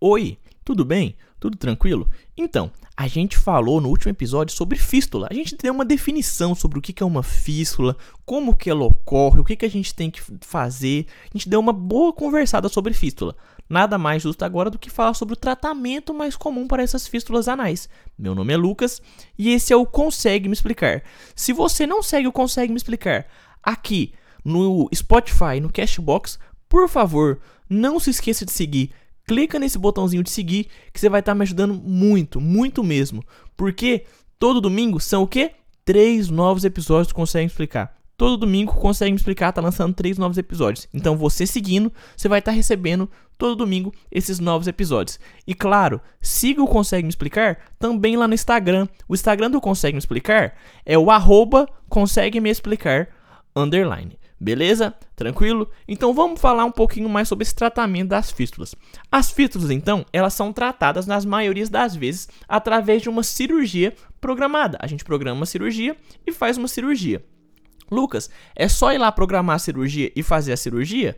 Oi, tudo bem? Tudo tranquilo? Então, a gente falou no último episódio sobre fístula. A gente deu uma definição sobre o que é uma fístula, como que ela ocorre, o que a gente tem que fazer. A gente deu uma boa conversada sobre fístula. Nada mais justo agora do que falar sobre o tratamento mais comum para essas fístulas anais. Meu nome é Lucas e esse é o Consegue Me Explicar. Se você não segue o Consegue Me Explicar aqui no Spotify, no Cashbox, por favor, não se esqueça de seguir clica nesse botãozinho de seguir que você vai estar tá me ajudando muito, muito mesmo. Porque todo domingo são o quê? Três novos episódios conseguem explicar. Todo domingo consegue me explicar, tá lançando três novos episódios. Então você seguindo, você vai estar tá recebendo todo domingo esses novos episódios. E claro, siga o Consegue Me Explicar também lá no Instagram. O Instagram do Consegue Me Explicar é o arroba Consegue Me Explicar underline. Beleza? Tranquilo? Então vamos falar um pouquinho mais sobre esse tratamento das fístulas. As fístulas, então, elas são tratadas nas maiorias das vezes através de uma cirurgia programada. A gente programa uma cirurgia e faz uma cirurgia. Lucas, é só ir lá programar a cirurgia e fazer a cirurgia?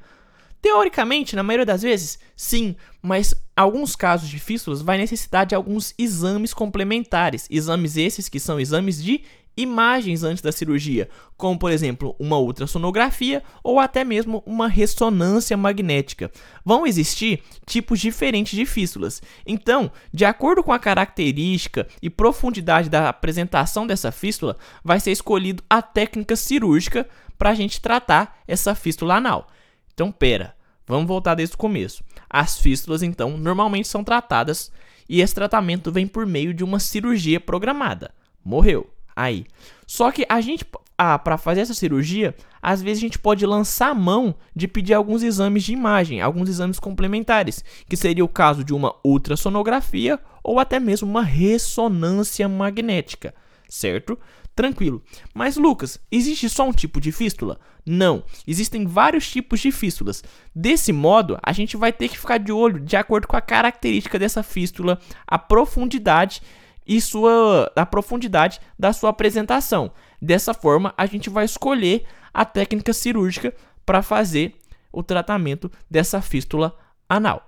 Teoricamente, na maioria das vezes, sim, mas alguns casos de fístulas vai necessitar de alguns exames complementares. Exames esses que são exames de imagens antes da cirurgia, como por exemplo uma ultrassonografia ou até mesmo uma ressonância magnética. Vão existir tipos diferentes de fístulas. Então, de acordo com a característica e profundidade da apresentação dessa fístula, vai ser escolhido a técnica cirúrgica para a gente tratar essa fístula anal. Então, pera, vamos voltar desde o começo. As fístulas, então, normalmente são tratadas e esse tratamento vem por meio de uma cirurgia programada. Morreu aí. Só que a gente, ah, para fazer essa cirurgia, às vezes a gente pode lançar mão de pedir alguns exames de imagem, alguns exames complementares, que seria o caso de uma ultrassonografia ou até mesmo uma ressonância magnética, certo? Tranquilo. Mas Lucas, existe só um tipo de fístula? Não, existem vários tipos de fístulas. Desse modo, a gente vai ter que ficar de olho de acordo com a característica dessa fístula, a profundidade e sua a profundidade da sua apresentação. Dessa forma, a gente vai escolher a técnica cirúrgica para fazer o tratamento dessa fístula anal.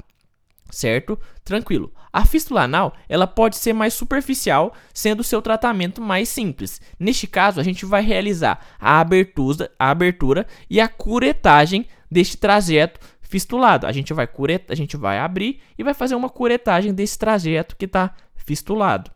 Certo? Tranquilo. A fístula anal, ela pode ser mais superficial, sendo o seu tratamento mais simples. Neste caso, a gente vai realizar a abertura, a abertura e a curetagem deste trajeto fistulado. A gente vai curet, a gente vai abrir e vai fazer uma curetagem desse trajeto que está fistulado.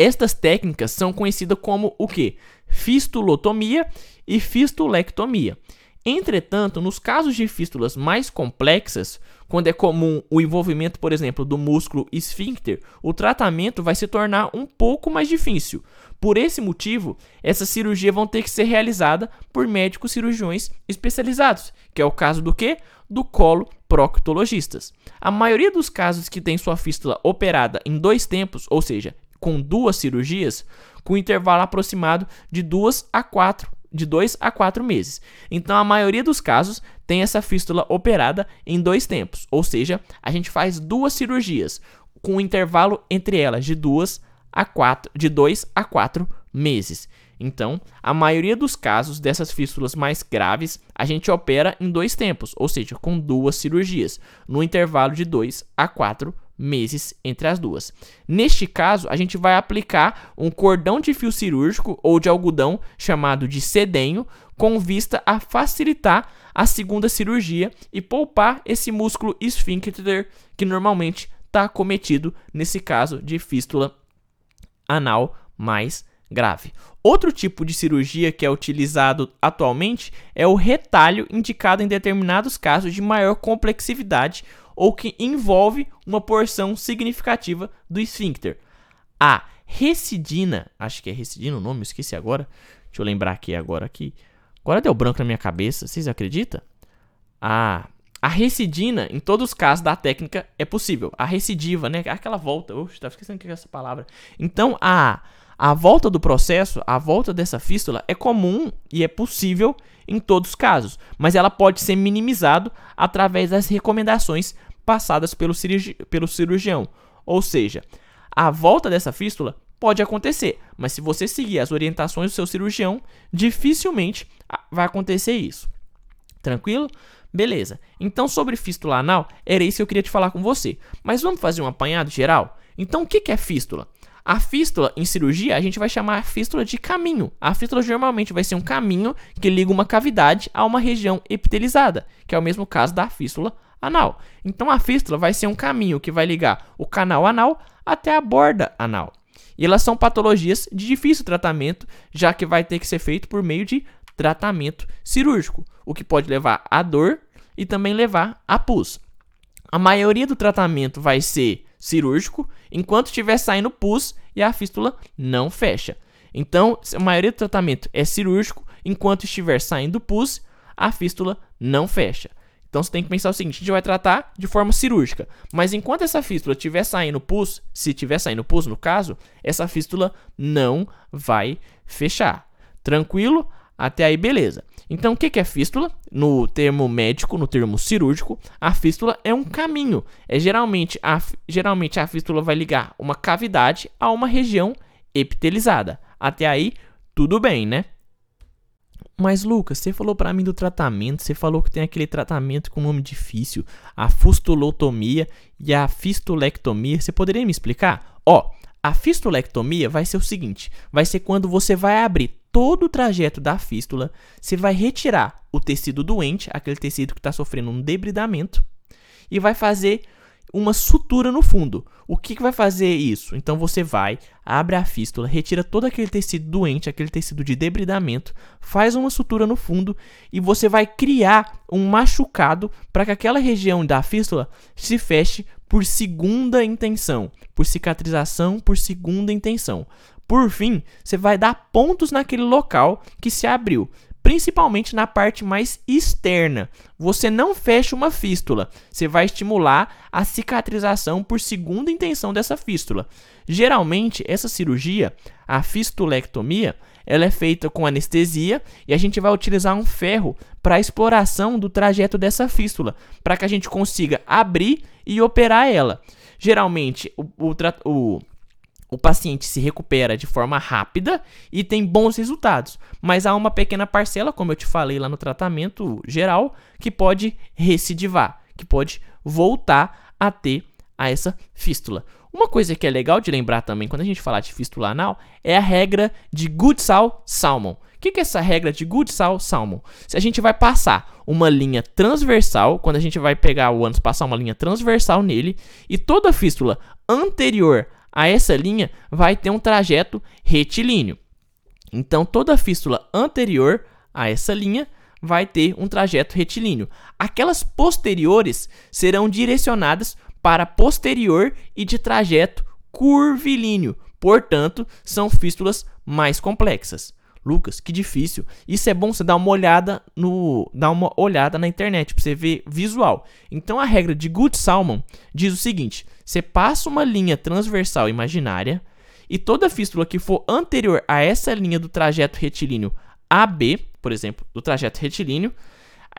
Estas técnicas são conhecidas como o que? Fistulotomia e fistulectomia. Entretanto, nos casos de fístulas mais complexas, quando é comum o envolvimento, por exemplo, do músculo esfíncter, o tratamento vai se tornar um pouco mais difícil. Por esse motivo, essa cirurgia vão ter que ser realizada por médicos cirurgiões especializados, que é o caso do que? Do colo proctologistas. A maioria dos casos que tem sua fístula operada em dois tempos, ou seja, com duas cirurgias, com intervalo aproximado de duas a quatro de 2 a 4 meses. Então a maioria dos casos tem essa fístula operada em dois tempos, ou seja, a gente faz duas cirurgias com um intervalo entre elas de duas a quatro, de 2 a 4 meses. Então, a maioria dos casos dessas fístulas mais graves, a gente opera em dois tempos, ou seja, com duas cirurgias, no intervalo de 2 a 4 meses entre as duas. Neste caso, a gente vai aplicar um cordão de fio cirúrgico ou de algodão chamado de sedenho, com vista a facilitar a segunda cirurgia e poupar esse músculo esfíncter que normalmente está acometido nesse caso de fístula anal mais grave. Outro tipo de cirurgia que é utilizado atualmente é o retalho, indicado em determinados casos de maior complexidade ou que envolve uma porção significativa do esfíncter. A recidina, acho que é recidina o nome, esqueci agora. Deixa eu lembrar aqui agora aqui. Agora deu branco na minha cabeça, vocês acreditam? A a recidina, em todos os casos da técnica, é possível. A recidiva, né? Aquela volta. Oxe, estava esquecendo que é essa palavra. Então, a, a volta do processo, a volta dessa fístula, é comum e é possível em todos os casos. Mas ela pode ser minimizado através das recomendações passadas pelo, cirurgi pelo cirurgião. Ou seja, a volta dessa fístula pode acontecer, mas se você seguir as orientações do seu cirurgião, dificilmente vai acontecer isso. Tranquilo? Beleza. Então, sobre fístula anal, era isso que eu queria te falar com você. Mas vamos fazer um apanhado geral? Então, o que é fístula? A fístula em cirurgia a gente vai chamar a fístula de caminho. A fístula normalmente vai ser um caminho que liga uma cavidade a uma região epitelizada, que é o mesmo caso da fístula anal. Então a fístula vai ser um caminho que vai ligar o canal anal até a borda anal. E elas são patologias de difícil tratamento, já que vai ter que ser feito por meio de tratamento cirúrgico, o que pode levar a dor e também levar a pus. A maioria do tratamento vai ser cirúrgico, enquanto estiver saindo pus e a fístula não fecha. Então, a maioria do tratamento é cirúrgico, enquanto estiver saindo pus, a fístula não fecha. Então você tem que pensar o seguinte: a gente vai tratar de forma cirúrgica, mas enquanto essa fístula estiver saindo pus, se estiver saindo pus no caso, essa fístula não vai fechar. Tranquilo? Até aí, beleza. Então, o que é fístula? No termo médico, no termo cirúrgico, a fístula é um caminho. É geralmente a, geralmente a fístula vai ligar uma cavidade a uma região epitelizada. Até aí, tudo bem, né? Mas Lucas, você falou para mim do tratamento, você falou que tem aquele tratamento com nome difícil, a fustulotomia e a fistulectomia. Você poderia me explicar? Ó, a fistulectomia vai ser o seguinte: vai ser quando você vai abrir todo o trajeto da fístula, você vai retirar o tecido doente, aquele tecido que está sofrendo um debridamento, e vai fazer uma sutura no fundo. O que, que vai fazer isso? Então você vai, abre a fístula, retira todo aquele tecido doente, aquele tecido de debridamento, faz uma sutura no fundo e você vai criar um machucado para que aquela região da fístula se feche por segunda intenção, por cicatrização por segunda intenção. Por fim, você vai dar pontos naquele local que se abriu, principalmente na parte mais externa. Você não fecha uma fístula, você vai estimular a cicatrização por segunda intenção dessa fístula. Geralmente, essa cirurgia, a fistulectomia, ela é feita com anestesia e a gente vai utilizar um ferro para exploração do trajeto dessa fístula, para que a gente consiga abrir e operar ela. Geralmente, o, o, o o paciente se recupera de forma rápida e tem bons resultados, mas há uma pequena parcela, como eu te falei lá no tratamento geral, que pode recidivar, que pode voltar a ter a essa fístula. Uma coisa que é legal de lembrar também quando a gente falar de fístula anal é a regra de Goodsall-Salmon. O que, é essa regra de Goodsall-Salmon? Se a gente vai passar uma linha transversal, quando a gente vai pegar o ânus, passar uma linha transversal nele, e toda fístula anterior a essa linha vai ter um trajeto retilíneo. Então, toda fístula anterior a essa linha vai ter um trajeto retilíneo. Aquelas posteriores serão direcionadas para posterior e de trajeto curvilíneo. Portanto, são fístulas mais complexas. Lucas, que difícil. Isso é bom você dar uma olhada no, dar uma olhada na internet para você ver visual. Então a regra de Good Salmon diz o seguinte: você passa uma linha transversal imaginária e toda fístula que for anterior a essa linha do trajeto retilíneo AB, por exemplo, do trajeto retilíneo,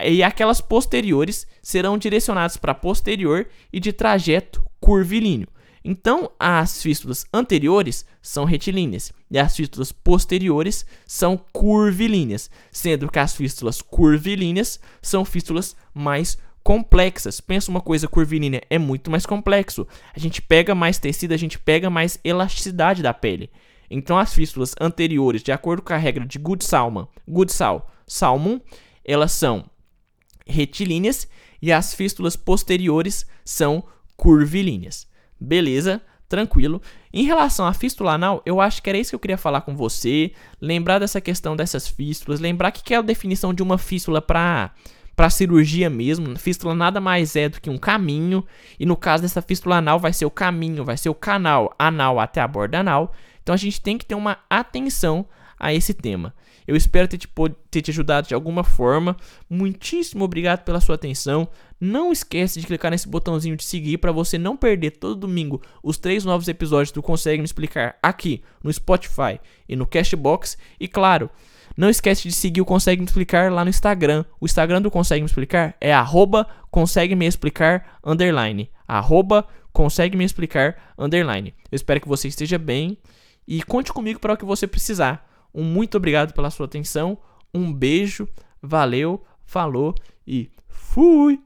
e aquelas posteriores serão direcionadas para posterior e de trajeto curvilíneo. Então, as fístulas anteriores são retilíneas e as fístulas posteriores são curvilíneas, sendo que as fístulas curvilíneas são fístulas mais complexas. Pensa uma coisa curvilínea, é muito mais complexo. A gente pega mais tecido, a gente pega mais elasticidade da pele. Então, as fístulas anteriores, de acordo com a regra de Good-Salmon, Good-Salmon, elas são retilíneas e as fístulas posteriores são curvilíneas. Beleza, tranquilo. Em relação à fístula anal, eu acho que era isso que eu queria falar com você. Lembrar dessa questão dessas fístulas, lembrar que, que é a definição de uma fístula para para cirurgia mesmo. Fístula nada mais é do que um caminho, e no caso dessa fístula anal vai ser o caminho, vai ser o canal anal até a borda anal. Então a gente tem que ter uma atenção a esse tema. Eu espero ter te, ter te ajudado de alguma forma. Muitíssimo obrigado pela sua atenção. Não esquece de clicar nesse botãozinho de seguir para você não perder todo domingo os três novos episódios do Consegue Me Explicar aqui no Spotify e no Cashbox. E claro, não esquece de seguir o Consegue Me Explicar lá no Instagram. O Instagram do Consegue Me Explicar é arroba consegue me explicar underline. Arroba consegue me explicar underline. Eu espero que você esteja bem e conte comigo para o que você precisar. Um muito obrigado pela sua atenção. Um beijo. Valeu. falou e fui!